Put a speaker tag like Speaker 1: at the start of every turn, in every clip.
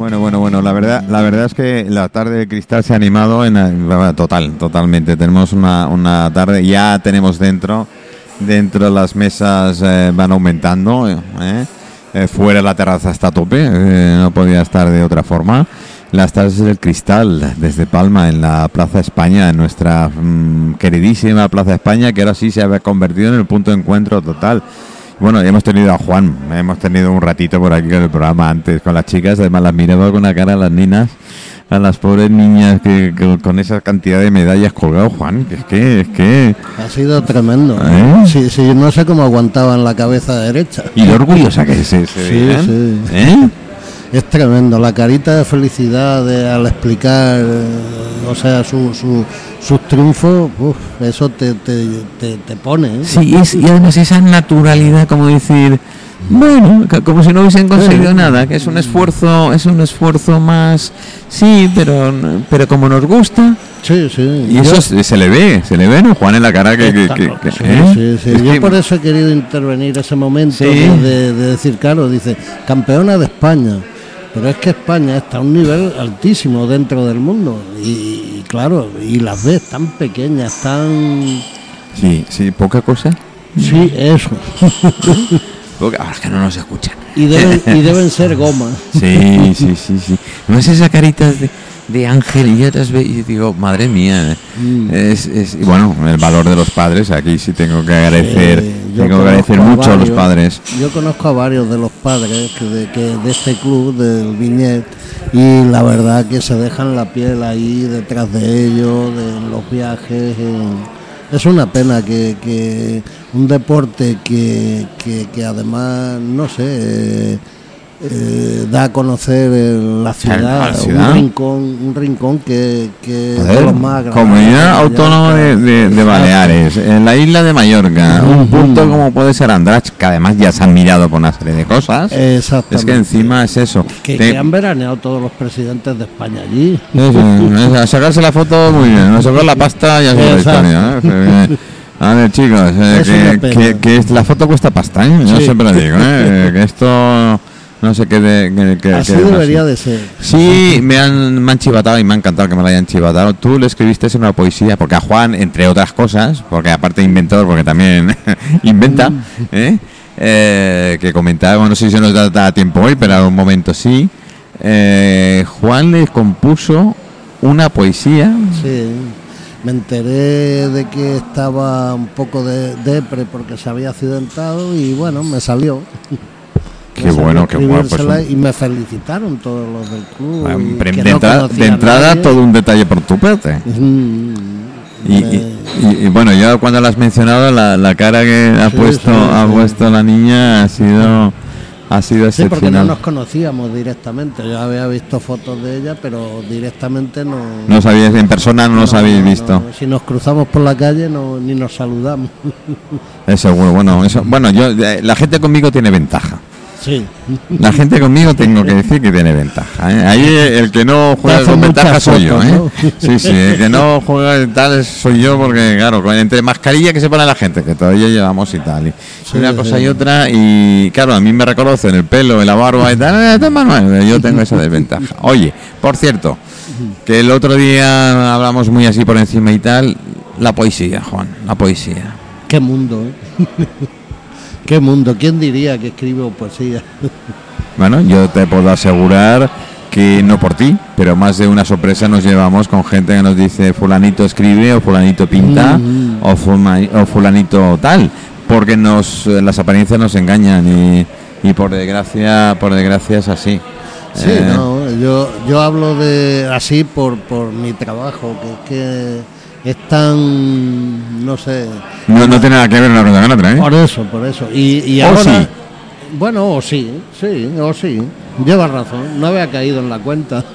Speaker 1: Bueno, bueno, bueno, la verdad, la verdad es que la tarde de cristal se ha animado en total, totalmente. Tenemos una, una tarde, ya tenemos dentro, dentro las mesas eh, van aumentando, eh, eh, fuera la terraza está a tope, eh, no podía estar de otra forma. Las tardes del cristal desde Palma en la Plaza España, en nuestra mm, queridísima Plaza España, que ahora sí se ha convertido en el punto de encuentro total. Bueno, hemos tenido a Juan, hemos tenido un ratito por aquí con el programa antes, con las chicas, además las miraba con una cara a las niñas, a las pobres niñas que, que con esa cantidad de medallas colgado, Juan, que es que, es que...
Speaker 2: Ha sido tremendo.
Speaker 1: ¿Eh?
Speaker 2: Sí, sí, no sé cómo aguantaban la cabeza derecha.
Speaker 1: Y lo orgullosa que se, se
Speaker 2: Sí,
Speaker 1: veían,
Speaker 2: sí.
Speaker 1: ¿eh?
Speaker 2: Es tremendo, la carita de felicidad de- al explicar, eh, o sea, su, su- sus triunfos, uf, eso te, te, te, te pone. ¿eh?
Speaker 1: Sí, es- y además esa naturalidad, como decir, bueno, como si no hubiesen conseguido nada, que es un esfuerzo, es un esfuerzo más, sí, pero, pero como nos gusta,
Speaker 2: Sí, sí.
Speaker 1: y eso
Speaker 2: Yo-
Speaker 1: se, le ve, se le ve, ¿no? Juan en la cara que... que- que- que-
Speaker 2: sí,
Speaker 1: ¿eh?
Speaker 2: sí, sí.
Speaker 1: Es
Speaker 2: Yo por eso he querido intervenir ese momento de- de decir, claro, dice, campeona de España. Pero es que España está a un nivel altísimo dentro del mundo. Y, y claro, y las ves tan pequeñas, tan...
Speaker 1: Sí, sí, poca cosa.
Speaker 2: Sí, eso.
Speaker 1: Poca- ahora es que no nos escuchan.
Speaker 2: Y deben, y deben ser gomas.
Speaker 1: Sí, sí, sí, sí. Además esa carita de, de ángel y ya te has ve- y digo, madre mía.
Speaker 2: Mm.
Speaker 1: Es, es- y bueno, el valor de los padres, aquí sí tengo que agradecer,
Speaker 2: Eh, yo
Speaker 1: tengo que agradecer
Speaker 2: a
Speaker 1: mucho a los padres.
Speaker 2: Yo conozco a varios de los padres que de, que de este club, del Viñet, y la verdad que se dejan la piel ahí detrás de ellos, de en los viajes. en- Es una pena que, que un deporte que, que, que además, no sé, eh, da a conocer eh, la ciudad,
Speaker 1: la ciudad.
Speaker 2: un rincón, un rincón que, que es de
Speaker 1: Joder,
Speaker 2: los más
Speaker 1: Comunidad Autónoma de,
Speaker 2: Mallorca.
Speaker 1: de- de Baleares, en la isla de Mallorca, un punto como puede ser Andrach, que además ya se han mirado por una serie de cosas.
Speaker 2: Exactamente.
Speaker 1: Es que encima es eso.
Speaker 2: Que,
Speaker 1: Te-
Speaker 2: que han veraneado todos los presidentes de España allí.
Speaker 1: Eso, a sacarse la foto muy bien, a sacar la pasta y a la historia. ¿eh? A ver, chicos, eh,
Speaker 2: Es
Speaker 1: que,
Speaker 2: pena.
Speaker 1: que- que es- la foto cuesta pasta, ¿eh? Yo
Speaker 2: Sí.
Speaker 1: siempre lo digo, ¿eh? que esto no sé qué de.
Speaker 2: Así debería de ser.
Speaker 1: Sí, me han, me han chivatado y me ha encantado que me lo hayan chivatado. Tú le escribiste en una poesía, porque a Juan, entre otras cosas, porque aparte de inventor, porque también inventa, ¿eh? Eh, que comentaba, no sé si nos da, da tiempo hoy, pero a un momento sí. Eh, Juan le compuso una poesía.
Speaker 2: Sí. Me enteré de que estaba un poco de depre porque se había accidentado y bueno, me salió.
Speaker 1: Qué bueno, qué bueno. Pues, un-
Speaker 2: y me felicitaron todos los del club.
Speaker 1: bueno, de,
Speaker 2: que
Speaker 1: de
Speaker 2: no
Speaker 1: entrada, de todo un detalle por tu parte.
Speaker 2: Mm,
Speaker 1: Y,
Speaker 2: me-
Speaker 1: y- y- y bueno, yo cuando la has mencionado, la, la cara que ha puesto
Speaker 2: sí,
Speaker 1: ha puesto la niña ha sido ha sido
Speaker 2: Sí, porque no
Speaker 1: excepcional.
Speaker 2: nos conocíamos directamente. Yo había visto fotos de ella, pero directamente no.
Speaker 1: No sabíais en persona, no,
Speaker 2: no,
Speaker 1: habéis
Speaker 2: no,
Speaker 1: visto.
Speaker 2: no. Si nos cruzamos por la calle, no, ni nos saludamos.
Speaker 1: Es seguro. Bueno, eso, bueno, yo eh, la gente conmigo tiene ventaja.
Speaker 2: Sí.
Speaker 1: La gente conmigo tengo que decir que tiene ventaja. ¿eh? Ahí el que no juega con ventaja soy yo. ¿eh?
Speaker 2: ¿no?
Speaker 1: Sí, sí, el que no juega tal soy yo porque, claro, entre mascarilla que se pone la gente, que todavía llevamos y tal. Y,
Speaker 2: Sí,
Speaker 1: una cosa
Speaker 2: sí.
Speaker 1: y otra, y claro, a mí me reconocen el pelo, en la barba y tal. "Eh, Manuel", yo tengo esa desventaja. Oye, por cierto, que el otro día hablamos muy así por encima y tal, la poesía, Juan, la poesía.
Speaker 2: Qué mundo, ¿eh? Qué mundo. ¿Quién diría que escribo poesía?
Speaker 1: Bueno, yo te puedo asegurar que no por ti, pero más de una sorpresa nos llevamos con gente que nos dice fulanito escribe o fulanito pinta
Speaker 2: Mm.
Speaker 1: o, fulma- o fulanito tal, porque nos las apariencias nos engañan y, y por desgracia por desgracia es así.
Speaker 2: Sí,
Speaker 1: Eh,
Speaker 2: no, yo, yo hablo de así por, por mi trabajo, que es que es tan, no sé,
Speaker 1: no, no tiene nada que ver una cosa con otra, ¿eh?
Speaker 2: por eso, por eso. Y, y
Speaker 1: O
Speaker 2: ahora,
Speaker 1: sí.
Speaker 2: bueno, o sí, sí, o sí, lleva razón, no había caído en la cuenta.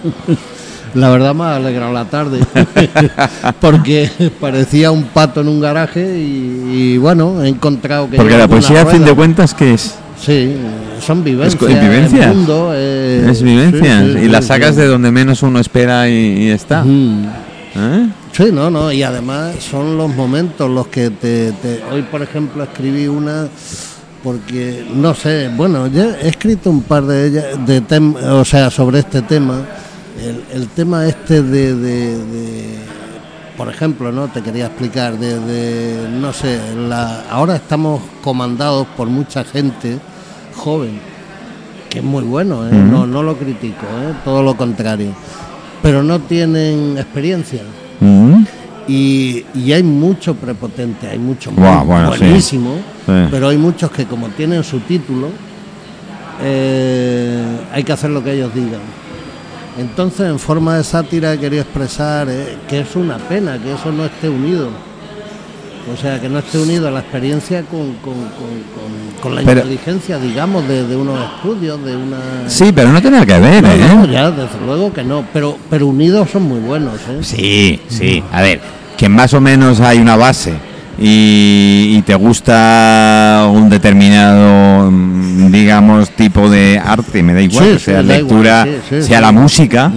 Speaker 2: La verdad me ha alegrado la tarde, porque parecía un pato en un garaje y, y bueno, he encontrado que...
Speaker 1: Porque la poesía, a fin de cuentas, ¿qué es?
Speaker 2: Sí, son vivencias.
Speaker 1: Es vivencias.
Speaker 2: el mundo, eh,
Speaker 1: es vivencia.
Speaker 2: sí, sí,
Speaker 1: y la
Speaker 2: sí,
Speaker 1: sacas de donde menos uno espera y, y está.
Speaker 2: Mm.
Speaker 1: ¿Eh?
Speaker 2: Sí, no, no, y además son los momentos los que te, te- Hoy, por ejemplo, escribí una porque no sé, bueno, ya he escrito un par de ellas, de tem- o sea, sobre este tema. El, el tema este de, de- de- por ejemplo, no te quería explicar, de, de, no sé, la, ahora estamos comandados por mucha gente joven, que es muy bueno, ¿eh? no, no lo critico, ¿eh? todo lo contrario, pero no tienen experiencia.
Speaker 1: Mm.
Speaker 2: Y, y hay mucho prepotente, hay mucho
Speaker 1: sí.
Speaker 2: buenísimo,
Speaker 1: Sí.
Speaker 2: pero hay muchos que como tienen su título, eh, hay que hacer lo que ellos digan. Entonces, en forma de sátira, quería expresar eh, que es una pena que eso no esté unido. O sea, que no esté unido a la experiencia con, con- con- con- la
Speaker 1: Pero-
Speaker 2: inteligencia, digamos, de, de unos estudios, de una...
Speaker 1: Sí, pero no tiene que ver,
Speaker 2: No,
Speaker 1: ¿eh?
Speaker 2: no, ya, desde luego que no, pero, pero unidos son muy buenos. ¿eh?
Speaker 1: Sí, sí. A ver, que más o menos hay una base y, y te gusta un determinado, mm, digamos, tipo de arte, me da igual,
Speaker 2: Sí,
Speaker 1: que sea lectura,
Speaker 2: igual, sí, sí,
Speaker 1: sea la música.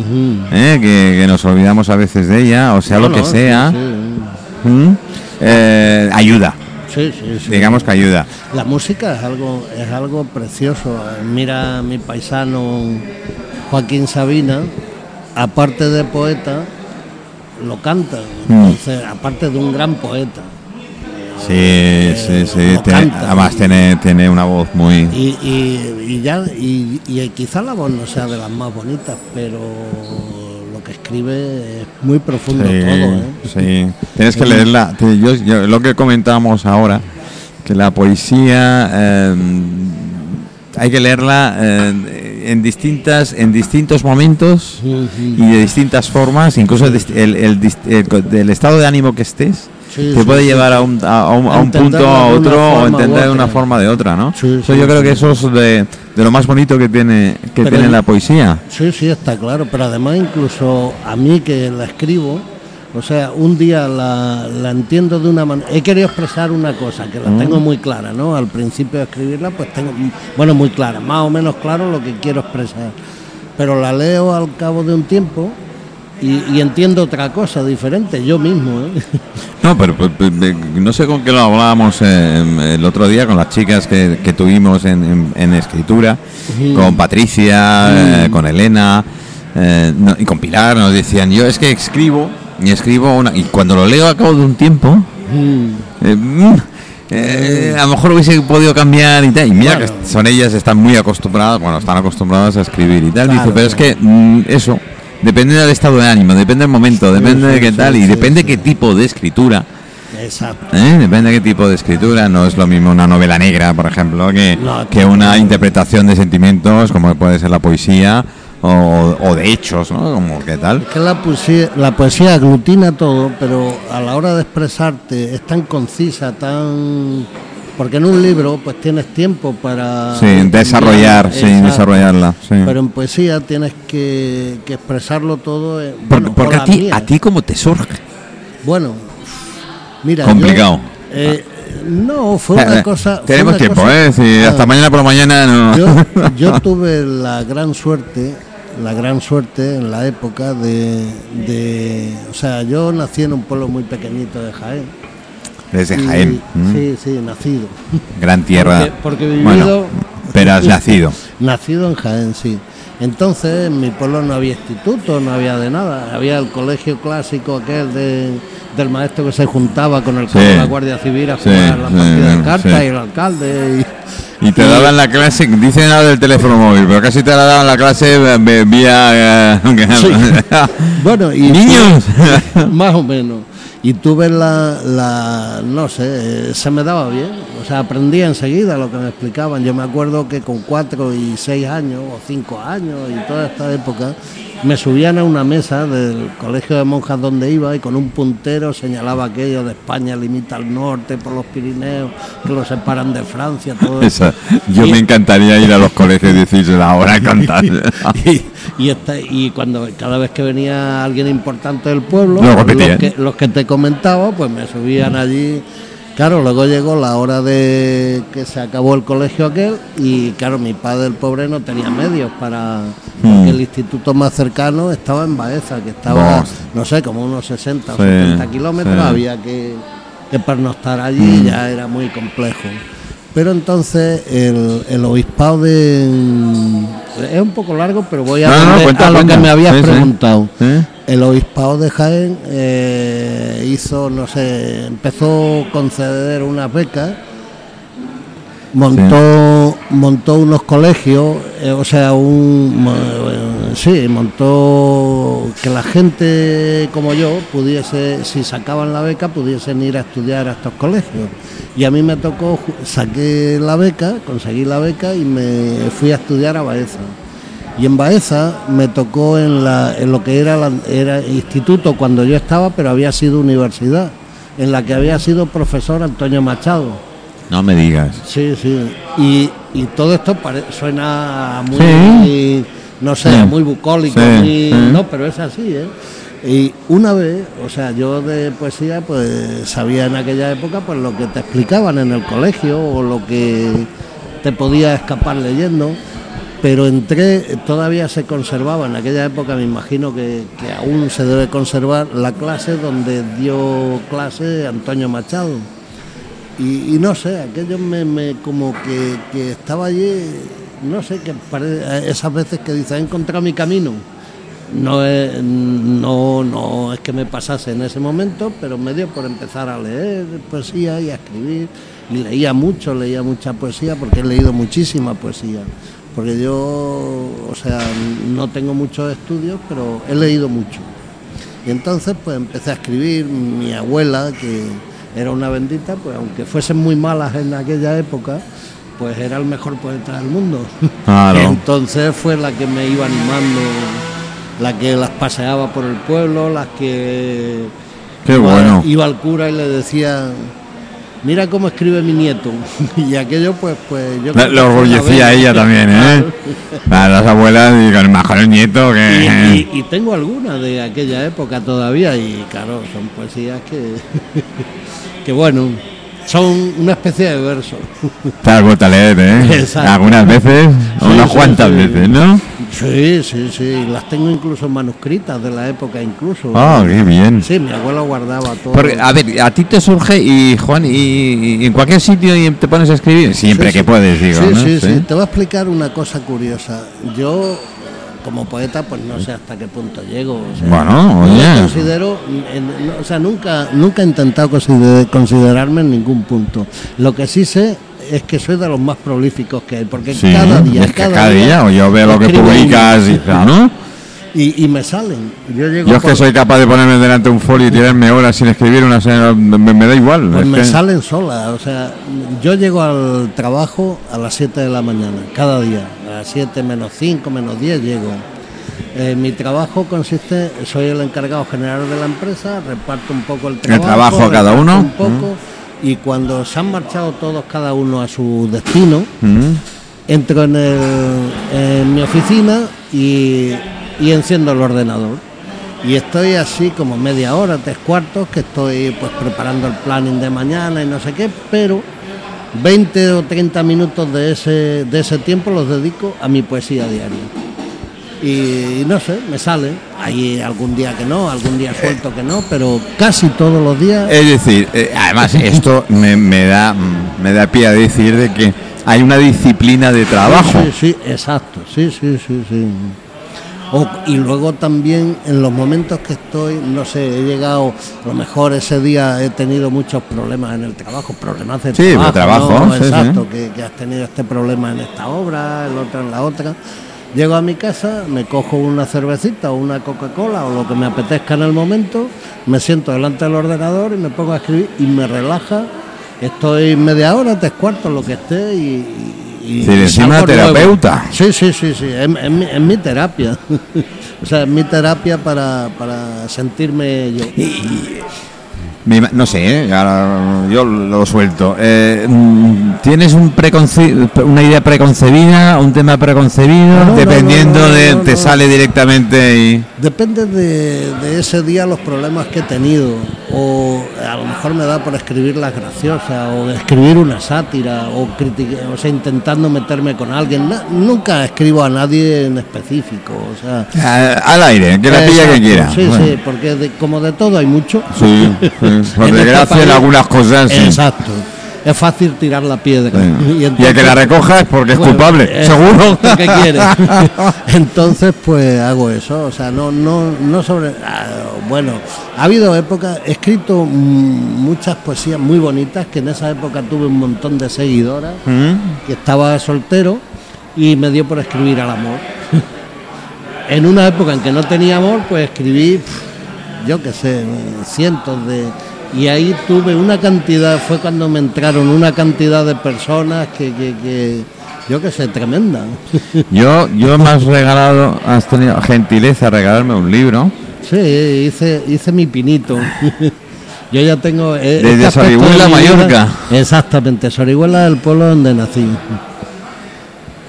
Speaker 1: ¿eh? que, que nos olvidamos a veces de ella, o sea,
Speaker 2: No,
Speaker 1: lo que sea,
Speaker 2: sí.
Speaker 1: ¿Mm? Eh, ayuda,
Speaker 2: Sí, sí, sí.
Speaker 1: digamos que ayuda.
Speaker 2: La música es algo, es algo precioso. Mira mi paisano Joaquín Sabina, aparte de poeta, lo canta.
Speaker 1: Mm.
Speaker 2: Entonces, aparte de un gran poeta.
Speaker 1: Sí, sí, sí. tiene-
Speaker 2: canta.
Speaker 1: además tiene, tiene una voz muy...
Speaker 2: Y, y, y ya, y, y quizá la voz no sea de las más bonitas, pero que escribe es muy profundo
Speaker 1: Sí,
Speaker 2: todo. ¿eh?
Speaker 1: sí. Tienes que leerla. Yo, yo- lo que comentábamos ahora, que la poesía eh, hay que leerla eh, en distintas, en distintos momentos y de distintas formas, incluso el, el- estado de ánimo que estés.
Speaker 2: Sí,
Speaker 1: te
Speaker 2: sí,
Speaker 1: puede
Speaker 2: sí.
Speaker 1: llevar a un, a, un, a un punto a otro o
Speaker 2: forma
Speaker 1: entender de una forma de otra, ¿no? Eso
Speaker 2: sí,
Speaker 1: yo creo que eso es de, de lo más bonito que tiene que
Speaker 2: Pero
Speaker 1: tiene la poesía.
Speaker 2: Sí, sí, está claro, pero además incluso a mí que la escribo, o sea, un día la, la entiendo de una manera, he querido expresar una cosa que la tengo muy clara, ¿no? Al principio de escribirla, pues tengo, bueno, muy clara, más o menos claro lo que quiero expresar, pero la leo al cabo de un tiempo y, y entiendo otra cosa diferente, yo mismo, ¿eh?
Speaker 1: No, pero pues, pues, eh, no sé con qué lo hablábamos eh, el otro día con las chicas que, que tuvimos en, en- en escritura, con Patricia, eh, con Elena eh, no, y con Pilar, nos decían, yo es que escribo y escribo una... Y cuando lo leo a cabo de un tiempo,
Speaker 2: Mm,
Speaker 1: eh, mm, eh, a lo mejor hubiese podido cambiar y tal. Y mira que son ellas, están muy acostumbradas, bueno, están acostumbradas a escribir y tal.
Speaker 2: Claro,
Speaker 1: Dice, pero es que mm, eso, depende del estado de ánimo, depende del momento, depende de qué tal y depende qué tipo de escritura.
Speaker 2: Exacto.
Speaker 1: ¿eh? Depende de qué tipo de escritura. No es lo mismo una novela negra, por ejemplo, que,
Speaker 2: No,
Speaker 1: que una interpretación de sentimientos, como puede ser la poesía, o, o de hechos, ¿no? Como qué tal.
Speaker 2: Es que la poesía, la poesía aglutina todo, pero a la hora de expresarte es tan concisa, tan... Porque en un libro pues tienes tiempo para...
Speaker 1: Sí, desarrollar, sí, desarrollarla. sí.
Speaker 2: Pero en poesía tienes que, que expresarlo todo... en-
Speaker 1: Por-
Speaker 2: bueno,
Speaker 1: porque a ti,
Speaker 2: mía.
Speaker 1: a ti cómo te surge.
Speaker 2: Bueno, mira...
Speaker 1: Complicado.
Speaker 2: yo, eh, no, fue una
Speaker 1: Eh,
Speaker 2: cosa...
Speaker 1: Tenemos
Speaker 2: una
Speaker 1: tiempo,
Speaker 2: cosa-
Speaker 1: ¿eh? Si hasta mañana por la mañana no.
Speaker 2: yo, yo tuve la gran suerte, la gran suerte en la época de, de- o sea, yo nací en un pueblo muy pequeñito de Jaén.
Speaker 1: Desde
Speaker 2: Y-
Speaker 1: Jaén. ¿m?
Speaker 2: Sí, sí, nacido.
Speaker 1: Gran tierra.
Speaker 2: Porque- porque
Speaker 1: Bueno,
Speaker 2: vivido-
Speaker 1: pero has nacido.
Speaker 2: Nacido en Jaén, sí. Entonces en mi pueblo no había instituto, no había de nada. Había el colegio clásico aquel de, del maestro que se juntaba con el
Speaker 1: Sí.
Speaker 2: de la Guardia Civil a jugar la
Speaker 1: sí,
Speaker 2: partida
Speaker 1: sí.
Speaker 2: de cartas y el alcalde. Y,
Speaker 1: Y te daban la clase, dicen ahora del teléfono móvil, pero casi te la daban la clase eh, vía... eh.
Speaker 2: Bueno, y
Speaker 1: ¡Niños!
Speaker 2: más o menos. Y tuve la, la, no sé, se me daba bien. O sea, aprendía enseguida lo que me explicaban. Yo me acuerdo que con cuatro y seis años, o cinco años, y toda esta época, me subían a una mesa del colegio de monjas donde iba y con un puntero señalaba aquello de España limita al norte por los Pirineos, que lo separan de Francia, todo eso.
Speaker 1: Yo
Speaker 2: Y-
Speaker 1: me encantaría ir a los colegios y decirse la hora a contar.
Speaker 2: y, y, esta- y cuando cada vez que venía alguien importante del pueblo, que, los que te comentaba, pues me subían allí. Claro, luego llegó la hora de que se acabó el colegio aquel y claro, mi padre el pobre no tenía medios para
Speaker 1: Mm.
Speaker 2: porque el instituto más cercano estaba en Baeza, que estaba,
Speaker 1: Vos.
Speaker 2: no sé, como unos 60 o
Speaker 1: Sí,
Speaker 2: 70 kilómetros,
Speaker 1: sí.
Speaker 2: había que, que pernoctar allí y ya era muy complejo. Pero entonces el, el obispado de... Es un poco largo, pero voy a,
Speaker 1: No, no,
Speaker 2: donde-
Speaker 1: cuenta,
Speaker 2: a lo
Speaker 1: cuenta.
Speaker 2: que me habías
Speaker 1: Sí,
Speaker 2: preguntado.
Speaker 1: ¿Eh?
Speaker 2: El obispado de Jaén eh, hizo, no sé, empezó a conceder unas becas, montó, montó unos colegios, eh, o sea, un, eh, sí, montó que la gente como yo pudiese, si sacaban la beca, pudiesen ir a estudiar a estos colegios. Y a mí me tocó, saqué la beca, conseguí la beca y me fui a estudiar a Baeza. Y en Baeza me tocó en, la, en lo que era, la- era instituto cuando yo estaba, pero había sido universidad, en la que había sido profesor Antonio Machado.
Speaker 1: No me digas.
Speaker 2: Sí, sí. Y, y todo esto pare- suena muy, no sé,
Speaker 1: Sí.
Speaker 2: muy bucólico,
Speaker 1: Sí,
Speaker 2: muy-
Speaker 1: sí.
Speaker 2: no, pero es así, ¿eh? Y una vez, o sea, yo de poesía, pues sabía en aquella época, pues lo que te explicaban en el colegio o lo que te podía escapar leyendo, pero entré, todavía se conservaba en aquella época, me imagino que, que aún se debe conservar la clase donde dio clase Antonio Machado. Y, no sé, aquello me, como que, que estaba allí, no sé, que pare- esas veces que dice, he encontrado mi camino. No es, no, no es que me pasase en ese momento, pero me dio por empezar a leer poesía y a escribir. Y leía mucho, leía mucha poesía, porque he leído muchísima poesía. Porque yo, o sea, no tengo muchos estudios, pero he leído mucho. Y entonces pues empecé a escribir, mi abuela, que era una bendita, pues aunque fuesen muy malas en aquella época, pues era el mejor poeta del mundo.
Speaker 1: Claro.
Speaker 2: Entonces fue la que me iba animando, la que las paseaba por el pueblo, las que
Speaker 1: Qué bueno.
Speaker 2: iba al cura y le decía, mira cómo escribe mi nieto. y aquello pues pues yo la
Speaker 1: orgullecía a
Speaker 2: vez-
Speaker 1: ella también, ¿eh? A las abuelas y con el mejor el nieto
Speaker 2: Y,
Speaker 1: que...
Speaker 2: y- y tengo algunas de aquella época todavía y claro, son poesías que, que bueno, son una especie de verso.
Speaker 1: Te has vuelto a leer, ¿eh?
Speaker 2: Exacto.
Speaker 1: Algunas veces,
Speaker 2: Sí,
Speaker 1: unas
Speaker 2: sí,
Speaker 1: cuantas
Speaker 2: sí.
Speaker 1: veces, ¿no?
Speaker 2: Sí, sí, sí, las tengo incluso manuscritas de la época incluso.
Speaker 1: Ah, qué bien.
Speaker 2: Sí, mi abuelo guardaba todo.
Speaker 1: Porque, a ver, a ti te surge y Juan, y, y en cualquier sitio y te pones a escribir, siempre que puedes, digo,
Speaker 2: sí,
Speaker 1: ¿no?
Speaker 2: sí, sí, Te voy a explicar una cosa curiosa. Yo, como poeta, pues no sé hasta qué punto llego. o sea,
Speaker 1: Bueno,
Speaker 2: no
Speaker 1: oye.
Speaker 2: considero, no, o sea, nunca, nunca he intentado consider- considerarme en ningún punto. Lo que sí sé es que soy de los más prolíficos que hay, porque
Speaker 1: Sí,
Speaker 2: cada día,
Speaker 1: es que cada día, o yo veo lo que publicas y, ¿no?
Speaker 2: y, y me salen. Yo llego
Speaker 1: Yo es que soy capaz de ponerme delante de un folio y tirarme horas sin escribir una me, me da igual.
Speaker 2: Pues
Speaker 1: es
Speaker 2: me
Speaker 1: que-
Speaker 2: salen solas, o sea, yo llego al trabajo a las 7 de la mañana, cada día, las 7 menos 5, menos 10 llego. Eh, mi trabajo consiste, soy el encargado general de la empresa, reparto un poco el trabajo.
Speaker 1: trabajo a cada uno.
Speaker 2: Un poco, y cuando se han marchado todos cada uno a su destino,
Speaker 1: Mm.
Speaker 2: entro en, el- en mi oficina y, y enciendo el ordenador. Y estoy así como media hora, tres cuartos, que estoy pues preparando el planning de mañana y no sé qué, pero 20 o 30 minutos de ese, de ese tiempo los dedico a mi poesía diaria. Y, no sé, me sale. Hay algún día que no, algún día suelto que no, pero casi todos los días.
Speaker 1: Es decir, eh, además esto me, me da me da pie a decir de que hay una disciplina de trabajo.
Speaker 2: Sí, sí, exacto, sí, sí, sí, sí. O- y luego también en los momentos que estoy, no sé, he llegado, a lo mejor ese día he tenido muchos problemas en el trabajo, problemas de
Speaker 1: Sí,
Speaker 2: trabajo,
Speaker 1: trabajo,
Speaker 2: ¿no?
Speaker 1: sí, sí.
Speaker 2: exacto, Que, que has tenido este problema en esta obra, el otro en la otra. Llego a mi casa, me cojo una cervecita o una Coca-Cola o lo que me apetezca en el momento, me siento delante del ordenador y me pongo a escribir y me relaja. Estoy media hora, tres cuartos, lo que esté y, y,
Speaker 1: Sí,
Speaker 2: y
Speaker 1: encima
Speaker 2: salgo nuevo.
Speaker 1: terapeuta.
Speaker 2: Sí, sí, sí, sí, es, es mi, es mi terapia. o sea, es mi terapia para, para sentirme yo.
Speaker 1: Ima- no sé, ¿eh? ahora yo lo suelto. Eh, mm, ¿Tienes un una idea preconcebida, un tema preconcebido?
Speaker 2: No,
Speaker 1: dependiendo
Speaker 2: no, no,
Speaker 1: de,
Speaker 2: no,
Speaker 1: te
Speaker 2: no.
Speaker 1: sale directamente y...
Speaker 2: Depende de, de ese día los problemas que he tenido. O a lo mejor me da por escribir las graciosas, o escribir una sátira, o, o sea, intentando meterme con alguien. Nunca escribo a nadie en específico. O sea,
Speaker 1: al aire, que la pilla que quiera.
Speaker 2: Sí,
Speaker 1: Bueno.
Speaker 2: sí, porque de- como de todo hay mucho.
Speaker 1: Sí, sí. por desgracia en algunas cosas sí.
Speaker 2: Exacto. Es fácil tirar la piedra.
Speaker 1: Y, el que la recoja es porque es culpable, seguro.
Speaker 2: ¿Qué quiere? entonces, pues hago eso. O sea, no, no, no sobre. Ah, bueno, ha habido épocas, he escrito muchas poesías muy bonitas, que en esa época tuve un montón de seguidoras, mm. que estaba soltero y me dio por escribir al amor. en una época en que no tenía amor, pues escribí, yo qué sé, cientos de... Y ahí tuve una cantidad, fue cuando me entraron una cantidad de personas que, que, yo qué sé, tremenda.
Speaker 1: Yo, yo me has regalado, has tenido gentileza regalarme un libro.
Speaker 2: Sí, hice, hice mi pinito. Yo ya tengo...
Speaker 1: Eh, Desde Sorihuela, Mallorca.
Speaker 2: Exactamente, Sorihuela es el pueblo donde nací.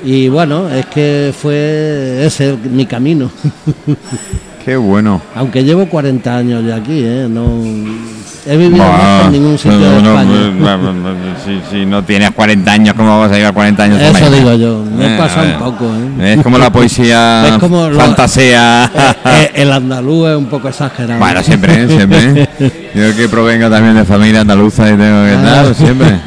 Speaker 2: Y bueno, es que fue ese mi camino.
Speaker 1: Qué bueno.
Speaker 2: Aunque llevo 40 años ya aquí, ¿eh? No, he vivido en ningún sitio de España.
Speaker 1: si, no tienes 40 años, ¿cómo vas a llevar 40 años?
Speaker 2: Eso digo yo, me eh, pasado un poco.
Speaker 1: ¿eh? Es como la poesía es como fantasía.
Speaker 2: Eh, el andaluz es un poco exagerado.
Speaker 1: Bueno, siempre, siempre. Yo que provenga también de familia andaluza y tengo que ah. tal, siempre.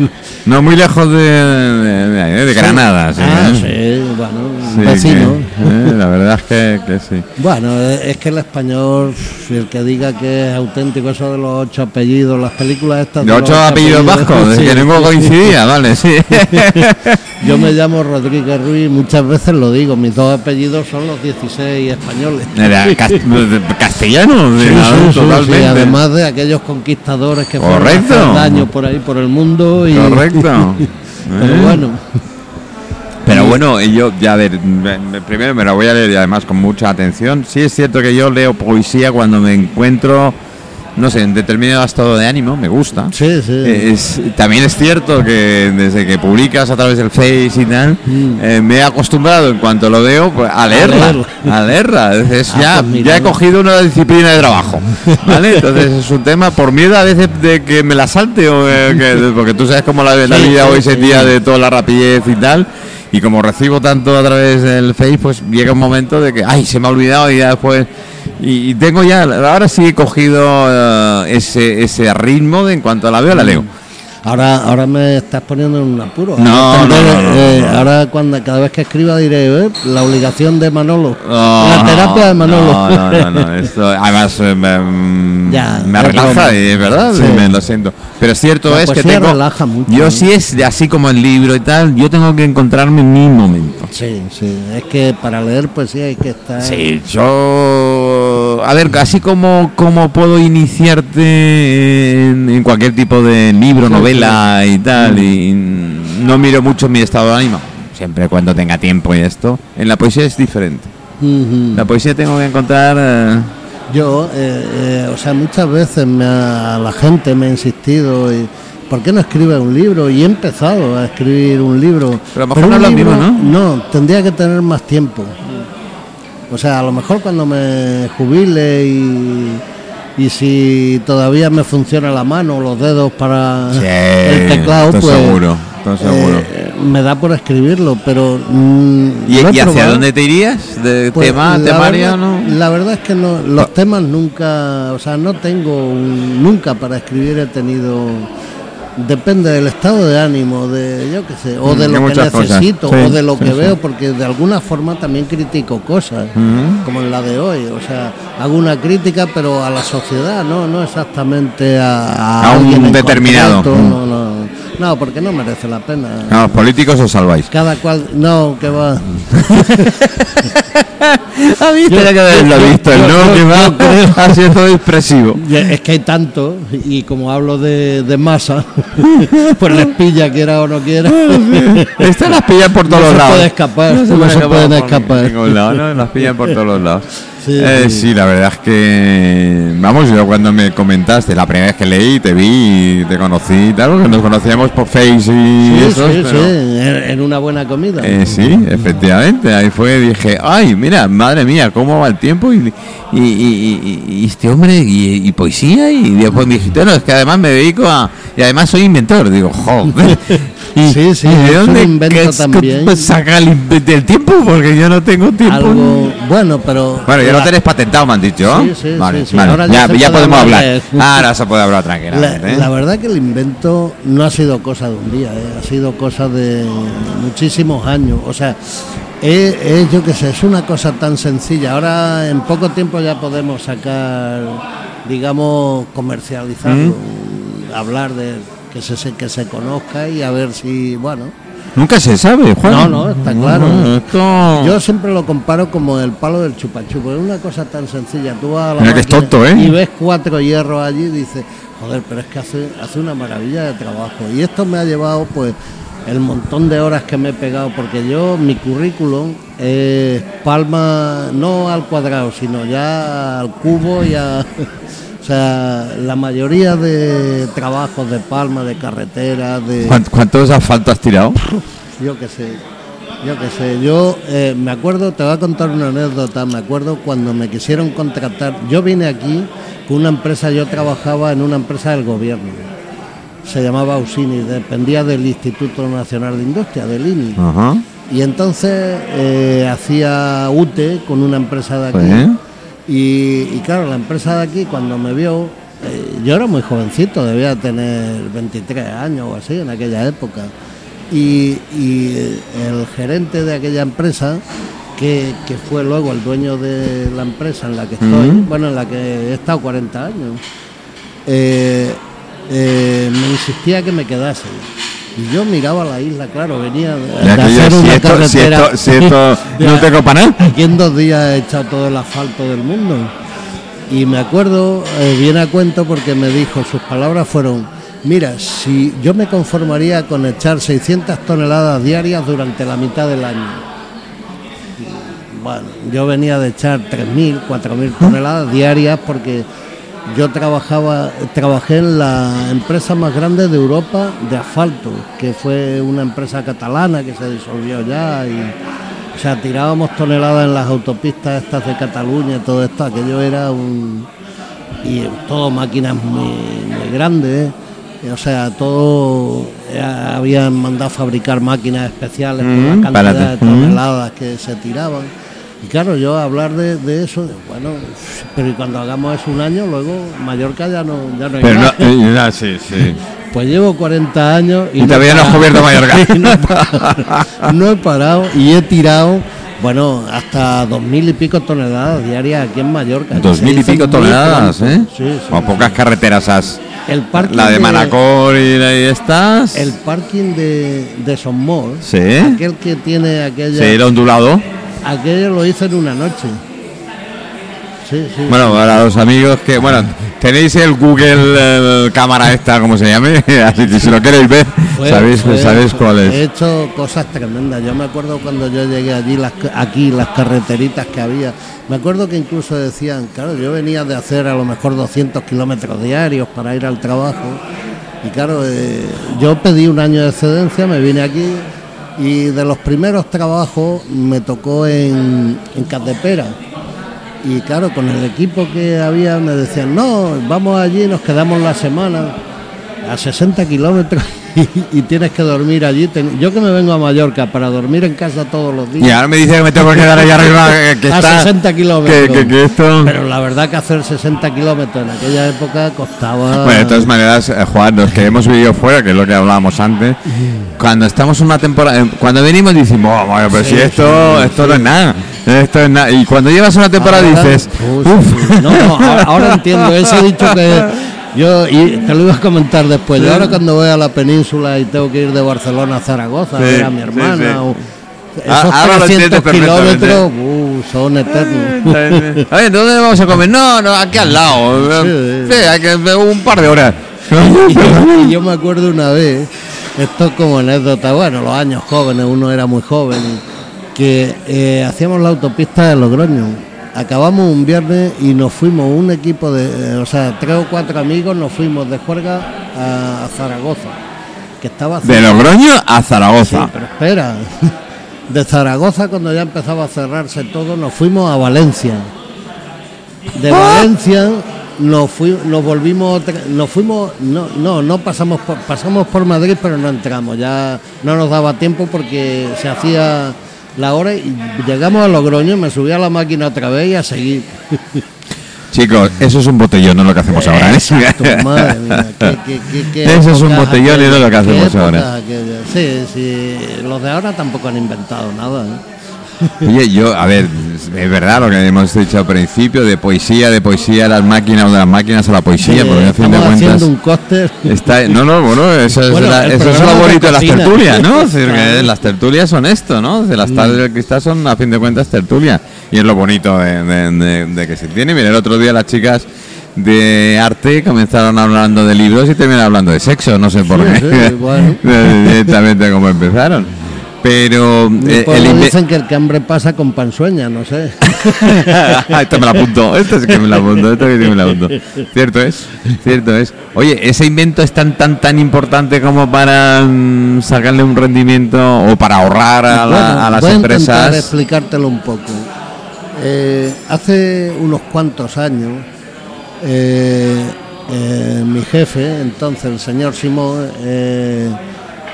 Speaker 1: No muy lejos de, de, Granada.
Speaker 2: Sí, ah, sí, bueno, vecino.
Speaker 1: Eh, la verdad es que, que, sí.
Speaker 2: Bueno, es que el español, el que diga que es auténtico, eso de los ocho apellidos, las películas estas.
Speaker 1: De, ocho, apellidos, vascos, que no coincidía, vale, sí.
Speaker 2: Yo me llamo Rodríguez Ruiz, muchas veces lo digo, mis dos apellidos son los 16 españoles.
Speaker 1: castellano, totalmente.
Speaker 2: además de aquellos conquistadores que fueron a daño por ahí, por el mundo. Y,
Speaker 1: Correcto.
Speaker 2: Pero eh. bueno.
Speaker 1: Pero bueno, yo, ya a ver, primero me la voy a leer y además con mucha atención. Sí es cierto que yo leo poesía cuando me encuentro no sé, en determinado estado de ánimo, me gusta.
Speaker 2: Sí, sí.
Speaker 1: Eh, también es cierto que desde que publicas a través del Face y tal, mm. eh, me he acostumbrado en cuanto lo veo pues, a leerla. A leerla. Entonces, ah, ya, pues ya he cogido una disciplina de trabajo. ¿Vale? Entonces es un tema por miedo a veces de que me la salte, o que, porque tú sabes cómo la, la vida hoy en día de toda la rapidez y tal. Y como recibo tanto a través del Face, pues llega un momento de que, ay, se me ha olvidado y ya después y, tengo ya, ahora sí he cogido eh, ese, ese ritmo de en cuanto la veo, la leo.
Speaker 2: Ahora, ahora me estás poniendo en un apuro.
Speaker 1: No, no,
Speaker 2: eh, Ahora cuando cada vez que escriba diré, eh, la obligación de Manolo. la terapia de Manolo.
Speaker 1: No, no, no, Esto, además me, me relaja, y, ¿verdad? Me lo siento. Pero cierto es que tengo...
Speaker 2: relaja mucho.
Speaker 1: Yo sí es así como el libro y tal, yo tengo que encontrarme en mi momento.
Speaker 2: Sí, sí. Es que para leer pues sí hay que estar...
Speaker 1: Sí, yo... A ver, así como, como puedo iniciarte en, cualquier tipo de libro, novela y tal, y no miro mucho mi estado de ánimo, siempre cuando tenga tiempo y esto, en la poesía es diferente. La poesía tengo que encontrar... Eh,
Speaker 2: yo, eh, eh, o sea, muchas veces me a la gente me ha insistido, y, ¿por qué no escribes un libro? Y he empezado a escribir un libro.
Speaker 1: Pero a lo mejor no lo mismo, ¿no?
Speaker 2: No, tendría que tener más tiempo. O sea, a lo mejor cuando me jubile y, y si todavía me funciona la mano, los dedos para el teclado, pues...
Speaker 1: Seguro, seguro.
Speaker 2: Eh, me da por escribirlo, pero... Mm,
Speaker 1: ¿Y, hacia dónde te irías? ¿De pues, tema, temario, no?
Speaker 2: La verdad es que no, los temas nunca, o sea, no tengo, nunca para escribir he tenido... Depende del estado de ánimo, de yo qué sé, o de mm, lo que necesito, o de lo que veo, porque de alguna forma también critico cosas, como en la de hoy. O sea, hago una crítica, pero a la sociedad, no, no exactamente a,
Speaker 1: a, un determinado.
Speaker 2: no, no. No, porque no merece la pena.
Speaker 1: ¿A los políticos os salváis?
Speaker 2: Cada cual. No, que va.
Speaker 1: ¿Ha visto? que haberlo visto. El no, que va ha sido expresivo.
Speaker 2: Es que hay tanto, y como hablo de, de masa, pues les pilla, quiera o no quiera.
Speaker 1: Estas las pillan por todos
Speaker 2: no
Speaker 1: lados.
Speaker 2: Puede escapar, no se, no se pueden escapar.
Speaker 1: Lado, ¿no? Las pillan por todos los lados. Eh, sí, la verdad es que, vamos, yo cuando me comentaste, la primera vez que leí, te vi te conocí y tal, que nos conocíamos por Face y eso.
Speaker 2: Sí, sí, en una buena comida.
Speaker 1: Eh, sí, efectivamente, ahí fue, dije, ay, mira, madre mía, cómo va el tiempo y, y, este hombre y, poesía y después me dijiste, no, es que además me dedico a, y además soy inventor, digo, joder. ¿Y,
Speaker 2: Sí, sí,
Speaker 1: y de
Speaker 2: es un
Speaker 1: dónde
Speaker 2: invento también.
Speaker 1: que saca el, invento del tiempo? Porque yo no tengo tiempo.
Speaker 2: Algo bueno, pero
Speaker 1: Bueno, ya
Speaker 2: la-
Speaker 1: lo tenés patentado, me han dicho.
Speaker 2: Sí, sí,
Speaker 1: vale,
Speaker 2: sí, sí.
Speaker 1: vale.
Speaker 2: Ahora ya
Speaker 1: podemos
Speaker 2: hablar de-
Speaker 1: Ahora se puede hablar
Speaker 2: La,
Speaker 1: tranquilamente. ¿eh?
Speaker 2: la verdad que el invento no ha sido cosa de un día, ¿eh? ha sido cosa de muchísimos años. O sea, es, es, yo qué sé, es una cosa tan sencilla. Ahora en poco tiempo ya podemos sacar, digamos, comercializarlo, hablar de que se, que se conozca y a ver si, bueno.
Speaker 1: Nunca se sabe, Juan.
Speaker 2: No, no, está claro.
Speaker 1: no, esto-
Speaker 2: Yo siempre lo comparo como el palo del chupachupo. Es una cosa tan sencilla. Tú vas a la
Speaker 1: Mira que es tonto, ¿eh?
Speaker 2: Y ves cuatro hierros allí y dices, joder, pero es que hace, hace una maravilla de trabajo. Y esto me ha llevado, pues, el montón de horas que me he pegado, porque yo, mi currículum es palma, no al cuadrado, sino ya al cubo y a. O sea, la mayoría de trabajos de palma, de carretera, de
Speaker 1: ¿Cuánt- ¿Cuántos asfalto has tirado?
Speaker 2: yo qué sé, yo qué sé. Yo eh, me acuerdo, te voy a contar una anécdota. Me acuerdo cuando me quisieron contratar. Yo vine aquí con una empresa, yo trabajaba en una empresa del gobierno. Se llamaba Usini, dependía del Instituto Nacional de Industria, del INI.
Speaker 1: Ajá.
Speaker 2: Y entonces eh, hacía UTE con una empresa de aquí.
Speaker 1: Sí.
Speaker 2: Y, y claro, la empresa de aquí cuando me vio, eh, yo era muy jovencito, debía tener 23 años o así en aquella época. Y, y, eh, el gerente de aquella empresa, que, que fue luego el dueño de la empresa en la que estoy, bueno, en la que he estado 40 años, eh, eh, me insistía que me quedase. Y yo miraba la isla, claro, venía de, de hacer
Speaker 1: si
Speaker 2: una
Speaker 1: si
Speaker 2: carretera.
Speaker 1: esto, si esto no tengo para nada.
Speaker 2: Aquí en dos días he echado todo el asfalto del mundo. Y me acuerdo, eh, viene a cuento porque me dijo, sus palabras fueron, mira, si yo me conformaría con echar 600 toneladas diarias durante la mitad del año. Y, Bueno, yo venía de echar 3.000, 4.000 toneladas diarias porque yo trabajaba, trabajé en la empresa más grande de Europa de asfalto, que fue una empresa catalana que se disolvió ya y o sea, tirábamos toneladas en las autopistas estas de Cataluña y todo esto, aquello era un y todo máquinas muy, muy grandes, ¿eh? o sea, todo eh, habían mandado fabricar máquinas especiales por
Speaker 1: Mm,
Speaker 2: la cantidad
Speaker 1: párate.
Speaker 2: de toneladas que se tiraban. Y claro, yo hablar de, de eso, bueno, pero y cuando hagamos eso un año, luego Mallorca ya no, ya no hay
Speaker 1: Pero no,
Speaker 2: nada.
Speaker 1: eh, ya, sí, sí.
Speaker 2: Pues llevo 40 años y,
Speaker 1: Y todavía no has
Speaker 2: he
Speaker 1: cubierto Mallorca.
Speaker 2: No, he parado, no he parado y he tirado, bueno, hasta dos mil y pico toneladas diarias aquí en Mallorca.
Speaker 1: Dos mil y pico toneladas. ¿eh?
Speaker 2: Sí, sí,
Speaker 1: O pocas carreteras has.
Speaker 2: El parking
Speaker 1: La de Manacor y, la- y estas.
Speaker 2: El parking de, de Somos,
Speaker 1: Sí.
Speaker 2: aquel que tiene aquella.
Speaker 1: Sí, el ondulado.
Speaker 2: Aquello lo hice en una noche. Sí, sí.
Speaker 1: Bueno, para los amigos que. Bueno, tenéis el Google el cámara esta, como se llame. Así que si lo queréis ver, sabéis, sabéis cuál
Speaker 2: He
Speaker 1: es.
Speaker 2: hecho cosas tremendas. Yo me acuerdo cuando yo llegué allí, las, aquí, las carreteritas que había. Me acuerdo que incluso decían, claro, yo venía de hacer a lo mejor 200 kilómetros diarios para ir al trabajo. Y claro, eh, yo pedí un año de excedencia, me vine aquí y de los primeros trabajos me tocó en, en Catepera. Y claro, con el equipo que había me decían, no, vamos allí, nos quedamos la semana a 60 kilómetros y, y tienes que dormir allí. Yo que me vengo a Mallorca para dormir en casa todos los días.
Speaker 1: Y ahora me dice que me tengo que quedar allá arriba. eh, Que
Speaker 2: A
Speaker 1: está,
Speaker 2: 60 kilómetros.
Speaker 1: Que, que, que esto.
Speaker 2: Pero la verdad que hacer 60 kilómetros en aquella época costaba...
Speaker 1: Bueno, de todas maneras, eh, Juan, los que hemos vivido fuera, que es lo que hablábamos antes, cuando estamos una temporada, cuando venimos decimos, oh, bueno, pero
Speaker 2: Sí,
Speaker 1: si esto,
Speaker 2: sí,
Speaker 1: esto no es nada, esto es nada. Y cuando llevas una temporada
Speaker 2: Ahora-
Speaker 1: dices,
Speaker 2: Uy. No, no, ahora, entiendo. Ese dicho que yo, y te lo iba a comentar después. Yo ahora cuando voy a la península y tengo que ir de Barcelona a Zaragoza a
Speaker 1: Sí,
Speaker 2: ver a mi
Speaker 1: sí,
Speaker 2: hermana,
Speaker 1: sí.
Speaker 2: o
Speaker 1: Ah,
Speaker 2: esos
Speaker 1: ahora lo
Speaker 2: 300
Speaker 1: entiendes perfectamente.
Speaker 2: kilómetros uh, son eternos.
Speaker 1: Oye, ¿dónde vamos a comer? No, no, aquí al lado.
Speaker 2: Sí,
Speaker 1: Sí, hay que un par de horas.
Speaker 2: y, yo, y yo me acuerdo una vez, esto es como anécdota, bueno, los años jóvenes, uno era muy joven, que eh, hacíamos la autopista de Logroño. Acabamos un viernes y nos fuimos un equipo de, o sea, tres o cuatro amigos, nos fuimos de juerga a, a Zaragoza, que estaba
Speaker 1: De Logroño a
Speaker 2: Sí,
Speaker 1: Zaragoza.
Speaker 2: pero espera. De Zaragoza, cuando ya empezaba a cerrarse todo, nos fuimos a Valencia. De
Speaker 1: Ah.
Speaker 2: Valencia nos, fui, nos volvimos, otra- nos fuimos, no, no, no pasamos por, pasamos por Madrid, pero no entramos, ya no nos daba tiempo porque se hacía la hora y llegamos a Logroño, me subí a la máquina otra vez y a seguir.
Speaker 1: Chicos, eso es un botellón, no lo que hacemos ahora. ¿eh?
Speaker 2: Exacto, madre mía, qué- qué- qué- qué
Speaker 1: Eso es un botellón y no lo que hacemos ahora.
Speaker 2: Sí, sí, los de ahora tampoco han inventado nada. ¿eh?
Speaker 1: Oye, yo, a ver, es verdad lo que hemos dicho al principio, de poesía, de poesía a las máquinas, o de las máquinas a la poesía,
Speaker 2: Sí,
Speaker 1: porque a fin de cuentas...
Speaker 2: un cócter.
Speaker 1: Está, no, no, bueno, eso es, la- eso lo bonito de las tertulias, ¿no? Es decir, que
Speaker 2: Claro.
Speaker 1: las tertulias son esto, ¿no? De las tardes del cristal son, a fin de cuentas, tertulia. Y es lo bonito de, de- de- de que se tiene. Mira, el otro día las chicas de arte comenzaron hablando de libros y terminaron hablando de sexo, no sé por
Speaker 2: Sí,
Speaker 1: qué.
Speaker 2: sí, bueno.
Speaker 1: Directamente como empezaron. Pero eh, el
Speaker 2: dicen que el que hambre pasa con pan sueña, no sé.
Speaker 1: esto me lo apunto, esto es que me lo apunto, esto que sí me lo apunto. Cierto es, cierto es. Oye, ese invento es tan tan tan importante como para mm, sacarle un rendimiento o para ahorrar a, la-
Speaker 2: Bueno,
Speaker 1: a las
Speaker 2: voy a intentar
Speaker 1: empresas.
Speaker 2: explicártelo un poco. Eh, hace unos cuantos años, eh, eh, mi jefe, entonces el señor Simón,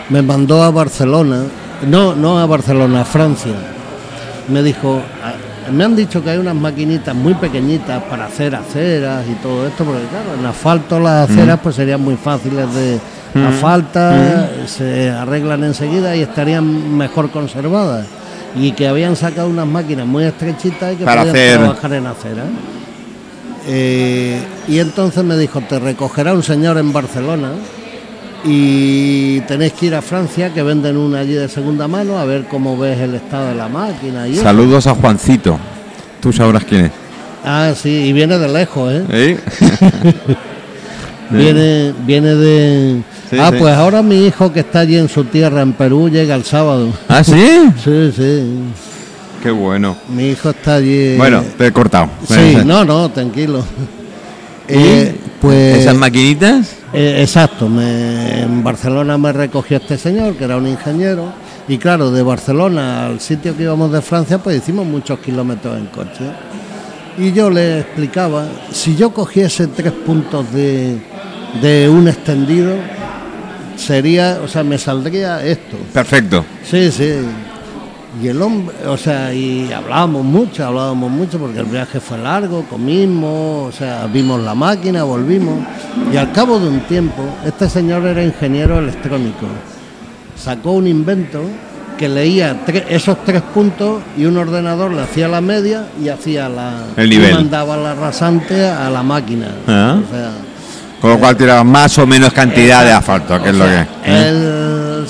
Speaker 2: me mandó a Barcelona, no, no a Barcelona, a Francia. Me dijo, "Ah, me han dicho que hay unas maquinitas muy pequeñitas para hacer aceras y todo esto, porque claro, en asfalto las aceras pues serían muy fáciles de asfaltar, se arreglan enseguida y estarían mejor conservadas. Y que habían sacado unas máquinas muy estrechitas y que
Speaker 1: Para
Speaker 2: podían
Speaker 1: hacer-
Speaker 2: trabajar en acera. Eh, y entonces me dijo, te recogerá un señor en Barcelona y tenéis que ir a Francia, que venden una allí de segunda mano, a ver cómo ves el estado de la máquina. Y eso.
Speaker 1: Saludos a Juancito. Tú sabrás quién es.
Speaker 2: Ah, sí, y viene de lejos, ¿eh?
Speaker 1: ¿Eh?
Speaker 2: Viene, viene de...
Speaker 1: Sí,
Speaker 2: ah,
Speaker 1: sí.
Speaker 2: pues ahora mi hijo que está allí en su tierra, en Perú, llega el sábado.
Speaker 1: ¿Ah, sí?
Speaker 2: Sí, sí.
Speaker 1: Qué bueno.
Speaker 2: Mi hijo está allí.
Speaker 1: Bueno, te he cortado.
Speaker 2: Sí, no, no, tranquilo. Eh, pues
Speaker 1: ¿Esas maquinitas?
Speaker 2: Eh, exacto, me- en Barcelona me recogió este señor, que era un ingeniero, y claro, de Barcelona al sitio que íbamos de Francia, pues hicimos muchos kilómetros en coche. Y yo le explicaba, si yo cogiese tres puntos de, de un extendido, sería, o sea, me saldría esto.
Speaker 1: Perfecto.
Speaker 2: Sí, sí. Y el hombre, o sea, y hablábamos mucho, hablábamos mucho porque el viaje fue largo, comimos, o sea, vimos la máquina, volvimos. Y al cabo de un tiempo, este señor era ingeniero electrónico. Sacó un invento que leía tre- esos tres puntos y un ordenador le hacía la media y hacía la.
Speaker 1: El nivel.
Speaker 2: Y mandaba la rasante a la máquina.
Speaker 1: Ah.
Speaker 2: O sea,
Speaker 1: Con lo cual tiraba más o menos cantidad de asfalto, que es lo que. ¿eh?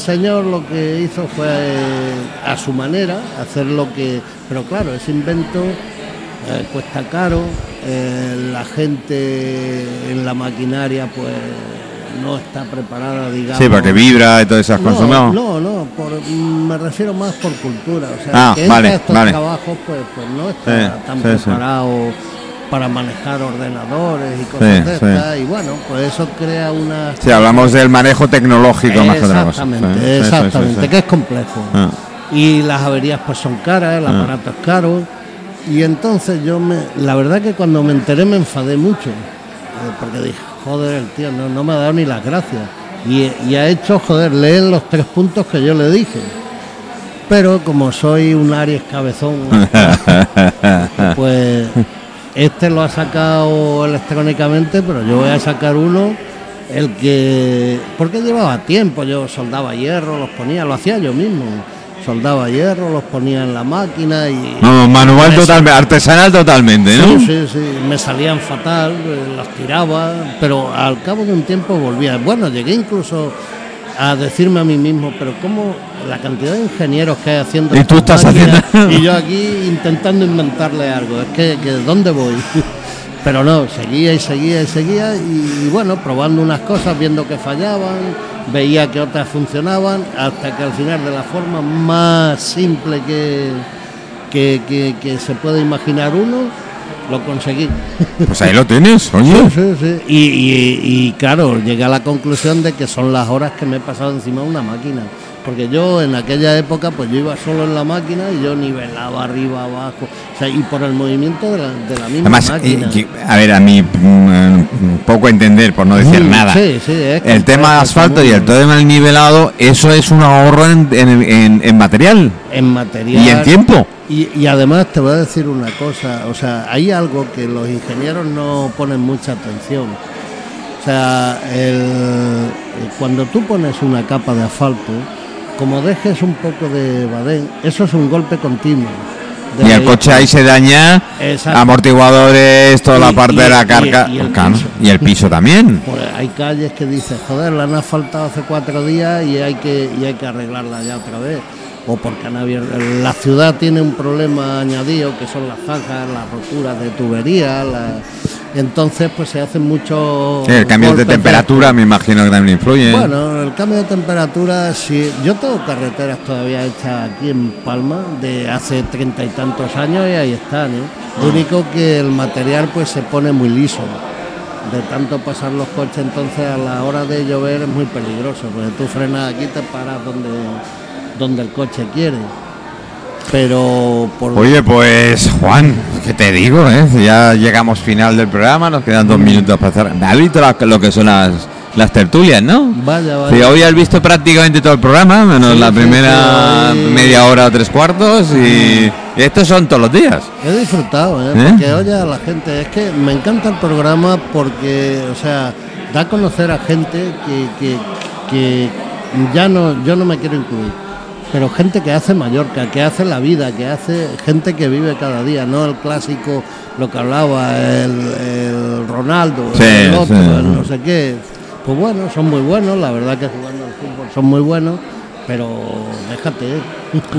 Speaker 2: Señor lo que hizo fue a su manera hacer lo que. Pero claro, ese invento eh, cuesta caro, eh, la gente en la maquinaria pues no está preparada, digamos.
Speaker 1: Sí, porque vibra y todas esas cosas.
Speaker 2: No,
Speaker 1: No,
Speaker 2: no, por- me refiero más por cultura. O sea,
Speaker 1: Ah,
Speaker 2: que entra
Speaker 1: vale,
Speaker 2: estos
Speaker 1: vale.
Speaker 2: trabajos pues, pues no está
Speaker 1: Sí,
Speaker 2: tan
Speaker 1: sí, sí.
Speaker 2: Para manejar ordenadores y cosas
Speaker 1: Sí,
Speaker 2: de
Speaker 1: sí.
Speaker 2: estas. Y bueno, pues eso crea una
Speaker 1: Sí, hablamos del manejo tecnológico más que otra cosa.
Speaker 2: Exactamente, exactamente, que es complejo.
Speaker 1: Ah.
Speaker 2: Y las averías pues son caras, el
Speaker 1: Ah.
Speaker 2: aparato es caro. Y entonces yo me, la verdad que cuando me enteré me enfadé mucho, eh, porque dije, joder, el tío no, no me ha dado ni las gracias. Y, y ha hecho, joder, leen los tres puntos que yo le dije. Pero como soy un Aries cabezón, pues este lo ha sacado electrónicamente, pero yo voy a sacar uno, el que... Porque llevaba tiempo, yo soldaba hierro, los ponía, lo hacía yo mismo. Soldaba hierro, los ponía en la máquina y...
Speaker 1: No, manual
Speaker 2: Me
Speaker 1: totalmente, artesanal totalmente, ¿no?
Speaker 2: Sí, sí, sí, me salían fatal, eh, las tiraba, pero al cabo de un tiempo volvía. Bueno, llegué incluso a decirme a mí mismo, pero ¿cómo la cantidad de ingenieros que hay haciendo
Speaker 1: Y tú estás
Speaker 2: máquinas
Speaker 1: haciendo-
Speaker 2: y yo aquí intentando inventarle algo? Es que, que ¿dónde voy? Pero no, seguía y seguía y seguía y, y bueno, probando unas cosas, viendo que fallaban, veía que otras funcionaban, hasta que al final de la forma más simple que, que, que- que se puede imaginar uno, lo conseguí.
Speaker 1: Pues ahí lo tienes, oye.
Speaker 2: Sí, sí. Y, y- y, claro, llegué a la conclusión de que son las horas que me he pasado encima de una máquina. Porque yo en aquella época pues yo iba solo en la máquina y yo nivelaba arriba, abajo, o sea, y por el movimiento de la, de la misma
Speaker 1: Además,
Speaker 2: máquina.
Speaker 1: eh, a ver, a mí mm, poco entender, por no decir
Speaker 2: Mm,
Speaker 1: nada.
Speaker 2: sí, sí, es
Speaker 1: el tema de asfalto y el tema del nivelado, eso es un ahorro en, en- en- en material
Speaker 2: en material
Speaker 1: y en tiempo.
Speaker 2: Y, y además te voy a decir una cosa, o sea, hay algo que los ingenieros no ponen mucha atención. O sea, el- cuando tú pones una capa de asfalto, como dejes un poco de badén, eso es un golpe continuo.
Speaker 1: Y el
Speaker 2: vehículo.
Speaker 1: coche ahí se daña,
Speaker 2: Exacto.
Speaker 1: amortiguadores, toda la parte
Speaker 2: y-
Speaker 1: de la carga.
Speaker 2: y el piso.
Speaker 1: y el piso también.
Speaker 2: Pues hay calles que dices, joder, la han asfaltado hace cuatro días y hay que, y hay que arreglarla ya otra vez. O porque han abierto. La ciudad tiene un problema añadido que son las zanjas, las roturas de tubería. la- Entonces, pues se hacen muchos.
Speaker 1: Sí, el cambio de temperatura me imagino que también influye.
Speaker 2: Bueno, el cambio de temperatura, sí. Yo tengo carreteras todavía hechas aquí en Palma de hace treinta y tantos años y ahí están. ¿eh? Lo único que el material pues se pone muy liso. De tanto pasar los coches, entonces a la hora de llover es muy peligroso, porque tú frenas aquí te paras donde, donde el coche quiere. Pero por
Speaker 1: Oye, pues Juan, ¿qué te digo? eh? Ya llegamos final del programa, nos quedan dos minutos para cerrar. ¿Has visto lo que son las, las tertulias, no?
Speaker 2: vaya, vaya.
Speaker 1: Sí, hoy has visto prácticamente todo el programa, menos
Speaker 2: Sí,
Speaker 1: la primera
Speaker 2: hoy-
Speaker 1: media hora o tres cuartos, y, y estos son todos los días.
Speaker 2: He disfrutado, ¿eh?
Speaker 1: ¿Eh?
Speaker 2: porque oye a la gente, es que me encanta el programa porque, o sea, da a conocer a gente que, que, que ya no, yo no me quiero incluir, pero gente que hace Mallorca, que hace la vida, que hace gente que vive cada día, no el clásico, lo que hablaba, el, el Ronaldo,
Speaker 1: Sí,
Speaker 2: el otro,
Speaker 1: sí.
Speaker 2: el no sé qué. Pues bueno, son muy buenos, la verdad que jugando al fútbol son muy buenos, pero déjate.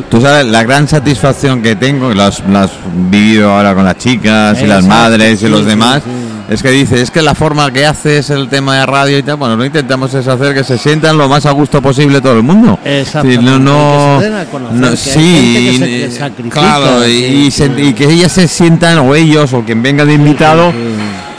Speaker 1: Tú sabes, la gran satisfacción que tengo, y lo has, lo has vivido ahora con las chicas y las madres y los demás,
Speaker 2: sí.
Speaker 1: Es que dice, es que la forma que haces el tema de radio y tal, bueno, lo intentamos es hacer que se sientan lo más a gusto posible todo el mundo. Sí, no, sí,
Speaker 2: que se- que
Speaker 1: claro, y,
Speaker 2: que-
Speaker 1: y se-
Speaker 2: que-
Speaker 1: y que ellas se sientan, o ellos, o quien venga de invitado,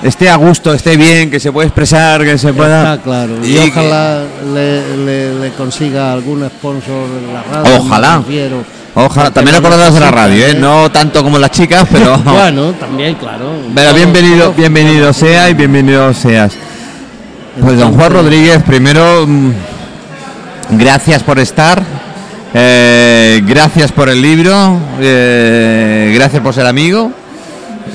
Speaker 1: esté a gusto, esté bien, que se pueda expresar, que se pueda...
Speaker 2: Está claro. Y, ojalá le, le- le consiga algún sponsor en la radio.
Speaker 1: Ojalá.
Speaker 2: me refiero.
Speaker 1: Ojalá, también acordados de la radio, ¿eh?
Speaker 2: ¿eh?
Speaker 1: no tanto como las chicas, pero...
Speaker 2: Bueno, también, claro.
Speaker 1: Pero bienvenido, bienvenido sea y bienvenido seas. Pues don Juan Rodríguez, primero, mm, gracias por estar, eh, gracias por el libro, eh, gracias por ser amigo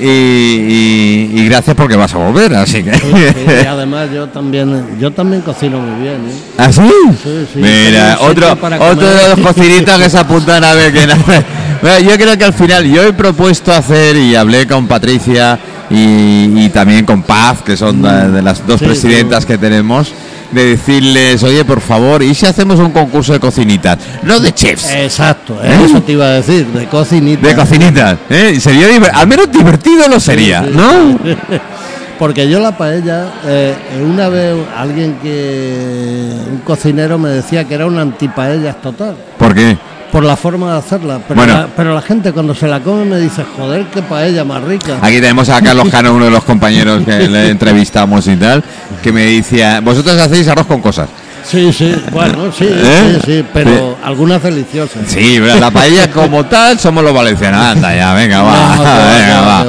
Speaker 1: y, y- y gracias porque vas a volver, así que...
Speaker 2: Sí, sí, y además yo también, yo también cocino muy bien. ¿eh?
Speaker 1: ¿Ah, sí?
Speaker 2: Sí, sí,
Speaker 1: Mira, otro, otro de los cocinitas que se apuntan a ver quién hace. Bueno, yo creo que al final yo he propuesto hacer y hablé con Patricia y, y también con Paz, que son de, de las dos
Speaker 2: Sí,
Speaker 1: presidentas
Speaker 2: sí.
Speaker 1: que tenemos, de decirles, oye, por favor, ¿y si hacemos un concurso de cocinitas? No de chefs,
Speaker 2: Exacto, ¿eh? Eso te iba a decir, de cocinita.
Speaker 1: de cocinitas. ¿eh? Sería al menos divertido lo sería,
Speaker 2: sí.
Speaker 1: ¿no?
Speaker 2: Porque yo la paella, eh, una vez alguien que, un cocinero me decía que era una antipaellas total,
Speaker 1: ¿Por qué?
Speaker 2: Por la forma de hacerla. Pero,
Speaker 1: Bueno.
Speaker 2: la, pero la gente cuando se la come me dice, joder, qué paella más rica.
Speaker 1: Aquí tenemos a Carlos Cano, uno de los compañeros que le entrevistamos y tal, que me decía, vosotros hacéis arroz con cosas.
Speaker 2: Sí, sí, bueno, sí,
Speaker 1: ¿Eh?
Speaker 2: sí, sí, pero algunas deliciosas.
Speaker 1: Sí, pero la paella como tal somos los valencianos. Anda ya, venga, va,
Speaker 2: No,
Speaker 1: venga,
Speaker 2: va,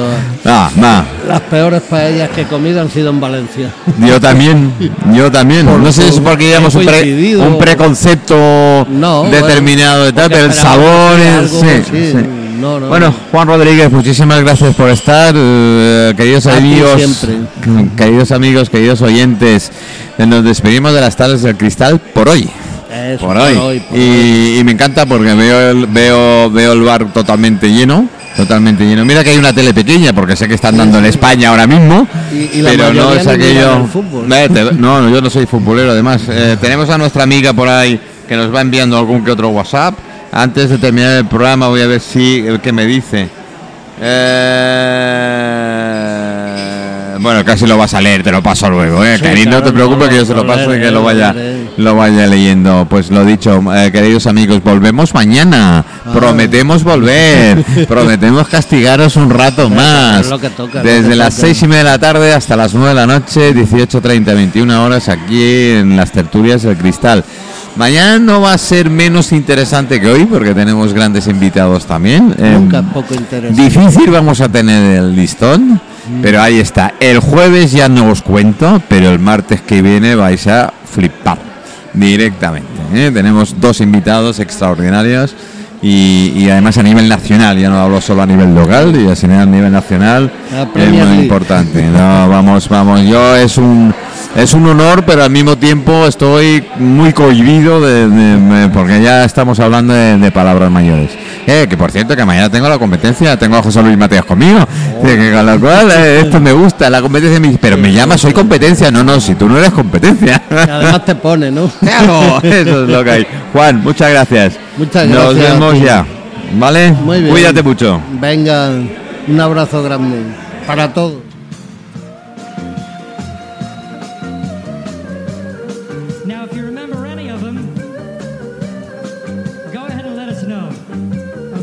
Speaker 1: Va, va.
Speaker 2: Las peores paellas que he comido han sido en Valencia.
Speaker 1: Yo también, yo también.
Speaker 2: Por-
Speaker 1: no sé si es
Speaker 2: por-
Speaker 1: porque llevamos un, pre- un preconcepto
Speaker 2: No,
Speaker 1: determinado de tal, pero el sabor es... sí, sí.
Speaker 2: no, no.
Speaker 1: Bueno, Juan Rodríguez, muchísimas gracias por estar, eh, queridos
Speaker 2: A
Speaker 1: amigos, queridos amigos, queridos oyentes. Nos despedimos de las tardes del cristal por hoy.
Speaker 2: Eso,
Speaker 1: por hoy.
Speaker 2: por hoy.
Speaker 1: y, y me encanta porque veo el, veo, veo el bar totalmente lleno. Totalmente lleno. Mira que hay una tele pequeña porque sé que están dando en España ahora mismo.
Speaker 2: Y- y la
Speaker 1: pero no es aquello. no, no, yo no soy futbolero. Además, Eh, tenemos a nuestra amiga por ahí que nos va enviando algún que otro WhatsApp. Antes de terminar el programa, voy a ver si el que me dice. Eh, bueno, casi lo vas a leer, te lo paso luego, ¿eh?
Speaker 2: Sí,
Speaker 1: Karim, no te preocupes
Speaker 2: no,
Speaker 1: que yo se lo paso y que lo vaya. Lo vaya leyendo. Pues lo dicho, eh, queridos amigos, volvemos mañana.
Speaker 2: Ah.
Speaker 1: Prometemos volver. Prometemos castigaros un rato más.
Speaker 2: es lo que toca, lo
Speaker 1: Desde
Speaker 2: que
Speaker 1: las
Speaker 2: toca.
Speaker 1: seis y media de la tarde hasta las 9 de la noche, 18.30, 21 horas aquí en las tertulias del cristal. Mañana no va a ser menos interesante que hoy porque tenemos grandes invitados también.
Speaker 2: Nunca
Speaker 1: Em,
Speaker 2: es poco interesante.
Speaker 1: Difícil vamos a tener el listón, pero ahí está. El jueves ya no os cuento, pero el martes que viene vais a flipar directamente. ¿eh? Tenemos dos invitados extraordinarios y, y además a nivel nacional, ya no hablo solo a nivel local, y así a nivel nacional es muy importante. No, vamos, vamos, yo es un es un honor, pero al mismo tiempo estoy muy cohibido de, porque ya estamos hablando de, palabras mayores. Eh, que por cierto, que mañana tengo la competencia, tengo a José Luis Mateos conmigo. Que con lo cual, eh, esto me gusta, la competencia. me Pero me llama, soy competencia. No, no, si tú no eres competencia.
Speaker 2: Además te pone, ¿no?
Speaker 1: Claro, eso es lo que hay. Juan, muchas gracias.
Speaker 2: Muchas
Speaker 1: Nos
Speaker 2: gracias a
Speaker 1: vemos ya. ¿Vale?
Speaker 2: Muy bien.
Speaker 1: Cuídate mucho.
Speaker 2: Venga, un abrazo grande para todos.